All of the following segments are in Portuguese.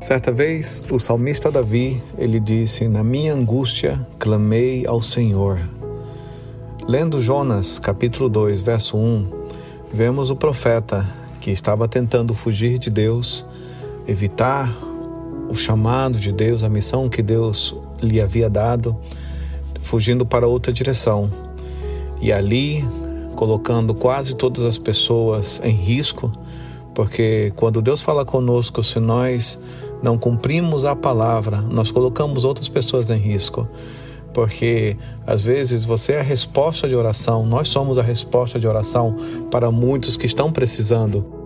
Certa vez, o salmista Davi, ele disse: "Na minha angústia clamei ao Senhor". Lendo Jonas, capítulo 2, verso 1, vemos o profeta que estava tentando fugir de Deus, evitar o chamado de Deus, a missão que Deus lhe havia dado, fugindo para outra direção. E ali, colocando quase todas as pessoas em risco, porque quando Deus fala conosco, se nós não cumprimos a palavra, nós colocamos outras pessoas em risco. Porque às vezes você é a resposta de oração, nós somos a resposta de oração para muitos que estão precisando.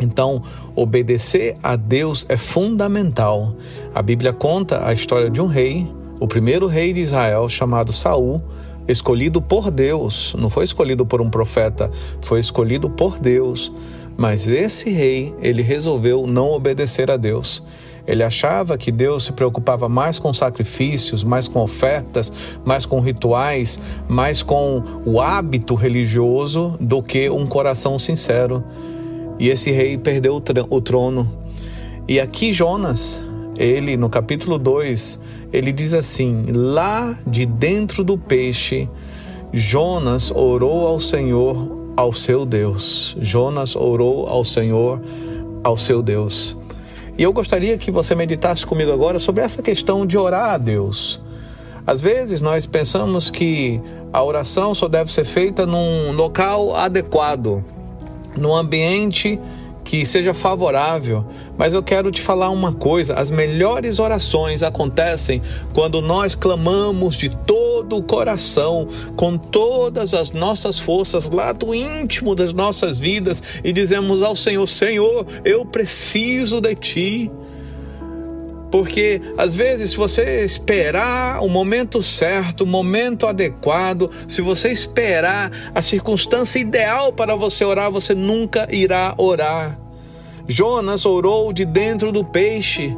Então, obedecer a Deus é fundamental. A Bíblia conta a história de um rei, o primeiro rei de Israel, chamado Saul, escolhido por Deus, não foi escolhido por um profeta, foi escolhido por Deus. Mas esse rei, ele resolveu não obedecer a Deus. Ele achava que Deus se preocupava mais com sacrifícios, mais com ofertas, mais com rituais, mais com o hábito religioso do que um coração sincero. E esse rei perdeu o trono. E aqui Jonas, ele no capítulo 2, ele diz assim: Lá de dentro do peixe, Jonas orou ao Senhor ao seu Deus. Jonas orou ao Senhor, ao seu Deus. E eu gostaria que você meditasse comigo agora sobre essa questão de orar a Deus. Às vezes nós pensamos que a oração só deve ser feita num local adequado, num ambiente que seja favorável, mas eu quero te falar uma coisa: as melhores orações acontecem quando nós clamamos de todo o coração, com todas as nossas forças, lá do íntimo das nossas vidas, e dizemos ao Senhor: Senhor, eu preciso de Ti. Porque às vezes, se você esperar o momento certo, o momento adequado, se você esperar a circunstância ideal para você orar, você nunca irá orar. Jonas orou de dentro do peixe.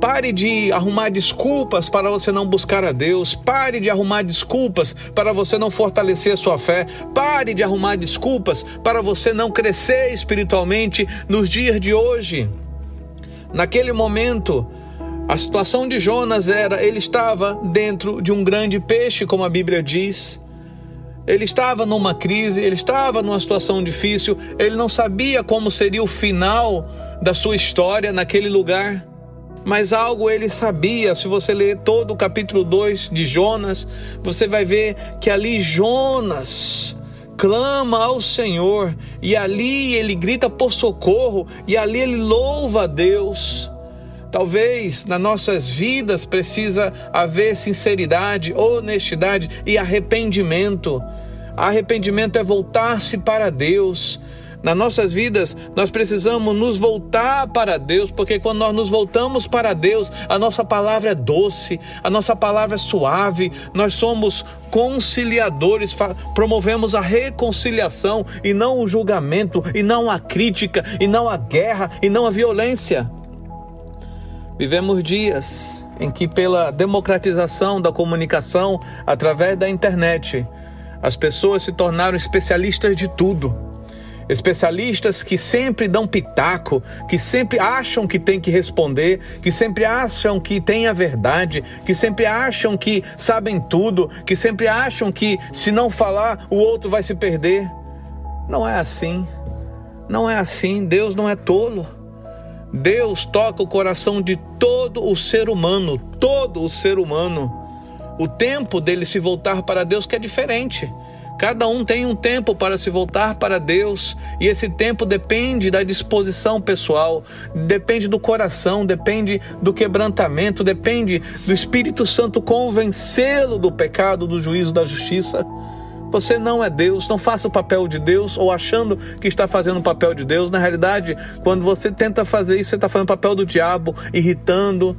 Pare de arrumar desculpas para você não buscar a Deus. Pare de arrumar desculpas para você não fortalecer a sua fé. Pare de arrumar desculpas para você não crescer espiritualmente nos dias de hoje. Naquele momento, a situação de Jonas era: ele estava dentro de um grande peixe, como a Bíblia diz. Ele estava numa crise, ele estava numa situação difícil, ele não sabia como seria o final da sua história naquele lugar. Mas algo ele sabia, se você ler todo o capítulo 2 de Jonas, você vai ver que ali Jonas clama ao Senhor, e ali ele grita por socorro, e ali ele louva a Deus. Talvez nas nossas vidas precisa haver sinceridade, honestidade e arrependimento. Arrependimento é voltar-se para Deus. Nas nossas vidas, nós precisamos nos voltar para Deus, porque quando nós nos voltamos para Deus, a nossa palavra é doce, a nossa palavra é suave, nós somos conciliadores, promovemos a reconciliação e não o julgamento, e não a crítica, e não a guerra, e não a violência. Vivemos dias em que, pela democratização da comunicação através da internet, as pessoas se tornaram especialistas de tudo. Especialistas que sempre dão pitaco, que sempre acham que tem que responder, que sempre acham que tem a verdade, que sempre acham que sabem tudo, que sempre acham que se não falar o outro vai se perder. Não é assim. Não é assim. Deus não é tolo. Deus toca o coração de todo o ser humano, todo o ser humano. O tempo dele se voltar para Deus que é diferente. Cada um tem um tempo para se voltar para Deus, e esse tempo depende da disposição pessoal, depende do coração, depende do quebrantamento, depende do Espírito Santo convencê-lo do pecado, do juízo, da justiça. Você não é Deus, não faça o papel de Deus ou achando que está fazendo o papel de Deus. Na realidade, quando você tenta fazer isso, você está fazendo o papel do diabo, irritando,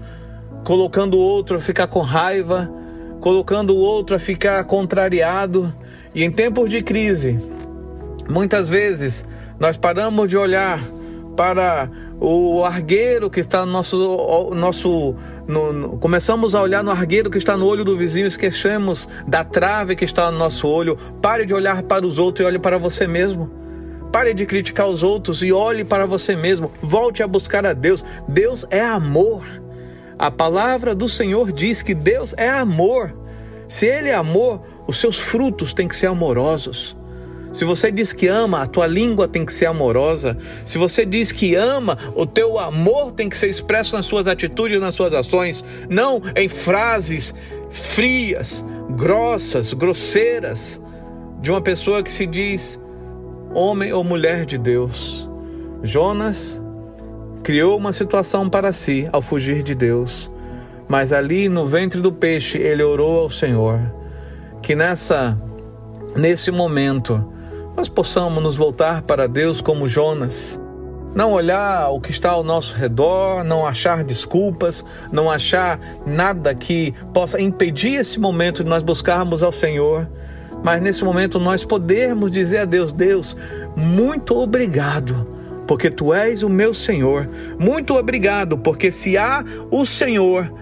colocando o outro a ficar com raiva, colocando o outro a ficar contrariado. E em tempos de crise, muitas vezes nós paramos de olhar para o argueiro que está no nosso. nosso no, no, começamos a olhar no argueiro que está no olho do vizinho, esquecemos da trave que está no nosso olho. Pare de olhar para os outros e olhe para você mesmo. Pare de criticar os outros e olhe para você mesmo. Volte a buscar a Deus. Deus é amor. A palavra do Senhor diz que Deus é amor. Se Ele é amor, os seus frutos têm que ser amorosos. Se você diz que ama, a tua língua tem que ser amorosa. Se você diz que ama, o teu amor tem que ser expresso nas suas atitudes, nas suas ações, não em frases frias, grossas, grosseiras de uma pessoa que se diz homem ou mulher de Deus. Jonas criou uma situação para si ao fugir de Deus, mas ali no ventre do peixe ele orou ao Senhor. Que nessa nesse momento nós possamos nos voltar para Deus como Jonas. Não olhar o que está ao nosso redor, não achar desculpas, não achar nada que possa impedir esse momento de nós buscarmos ao Senhor, mas nesse momento nós podermos dizer a Deus: Deus, muito obrigado, porque tu és o meu Senhor. Muito obrigado, porque se há o Senhor,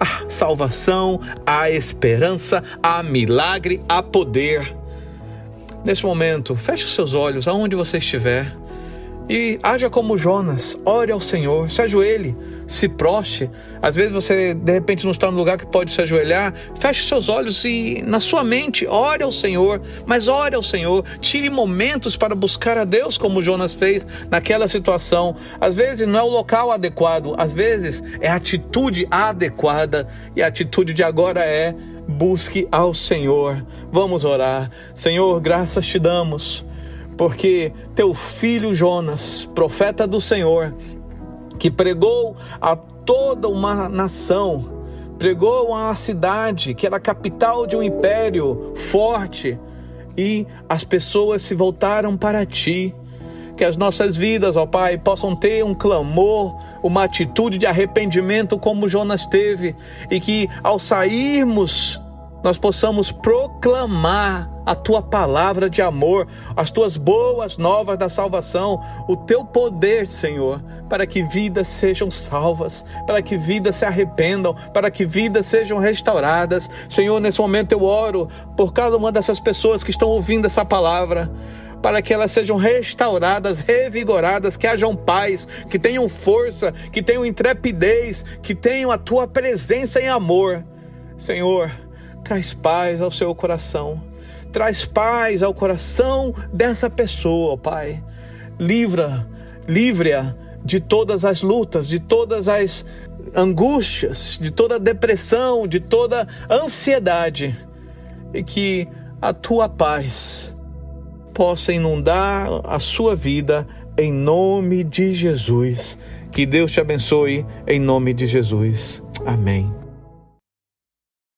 há salvação, há esperança, há milagre, há poder. Nesse momento, feche os seus olhos aonde você estiver e haja como Jonas, ore ao Senhor, se ajoelhe, se proste. Às vezes você de repente não está no lugar que pode se ajoelhar, feche seus olhos e na sua mente ore ao Senhor, mas ore ao Senhor, tire momentos para buscar a Deus como Jonas fez naquela situação. Às vezes não é o local adequado, às vezes é a atitude adequada e a atitude de agora é busque ao Senhor. Vamos orar. Senhor, graças te damos, porque teu filho Jonas, profeta do Senhor, que pregou a toda uma nação, pregou a uma cidade que era a capital de um império forte, e as pessoas se voltaram para ti que as nossas vidas, ó Pai, possam ter um clamor, uma atitude de arrependimento como Jonas teve, e que ao sairmos nós possamos proclamar a tua palavra de amor, as tuas boas novas da salvação, o teu poder, Senhor, para que vidas sejam salvas, para que vidas se arrependam, para que vidas sejam restauradas. Senhor, nesse momento eu oro por cada uma dessas pessoas que estão ouvindo essa palavra para que elas sejam restauradas, revigoradas, que hajam paz, que tenham força, que tenham intrepidez, que tenham a tua presença em amor. Senhor, traz paz ao seu coração, traz paz ao coração dessa pessoa, Pai. Livra, livre-a de todas as lutas, de todas as angústias, de toda depressão, de toda ansiedade, e que a tua paz possa inundar a sua vida em nome de Jesus. Que Deus te abençoe em nome de Jesus. Amém.